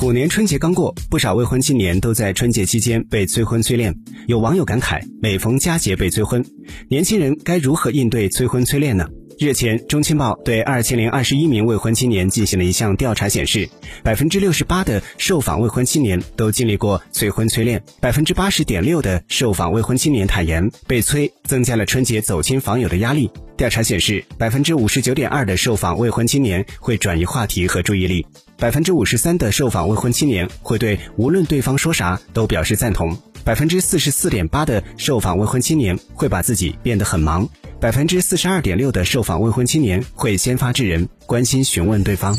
虎年春节刚过，不少未婚青年都在春节期间被催婚催恋。有网友感慨：每逢佳节被催婚，年轻人该如何应对催婚催恋呢？日前，中青报对二千零二十一名未婚青年进行了一项调查，显示，百分之六十八的受访未婚青年都经历过催婚催恋，百分之八十点六的受访未婚青年坦言被催增加了春节走亲访友的压力。调查显示，百分之五十九点二的受访未婚青年会转移话题和注意力，百分之五十三的受访未婚青年会对无论对方说啥都表示赞同，百分之四十四点八的受访未婚青年会把自己变得很忙。百分之四十二点六的受访未婚青年会先发制人，关心询问对方。